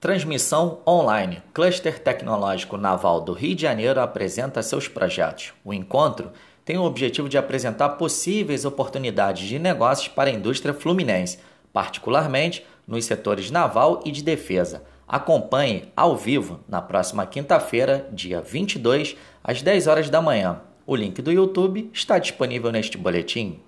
Transmissão online. Cluster Tecnológico Naval do Rio de Janeiro apresenta seus projetos. O encontro tem o objetivo de apresentar possíveis oportunidades de negócios para a indústria fluminense, particularmente nos setores naval e de defesa. Acompanhe ao vivo na próxima quinta-feira, dia 22, às 10 horas da manhã. O link do YouTube está disponível neste boletim.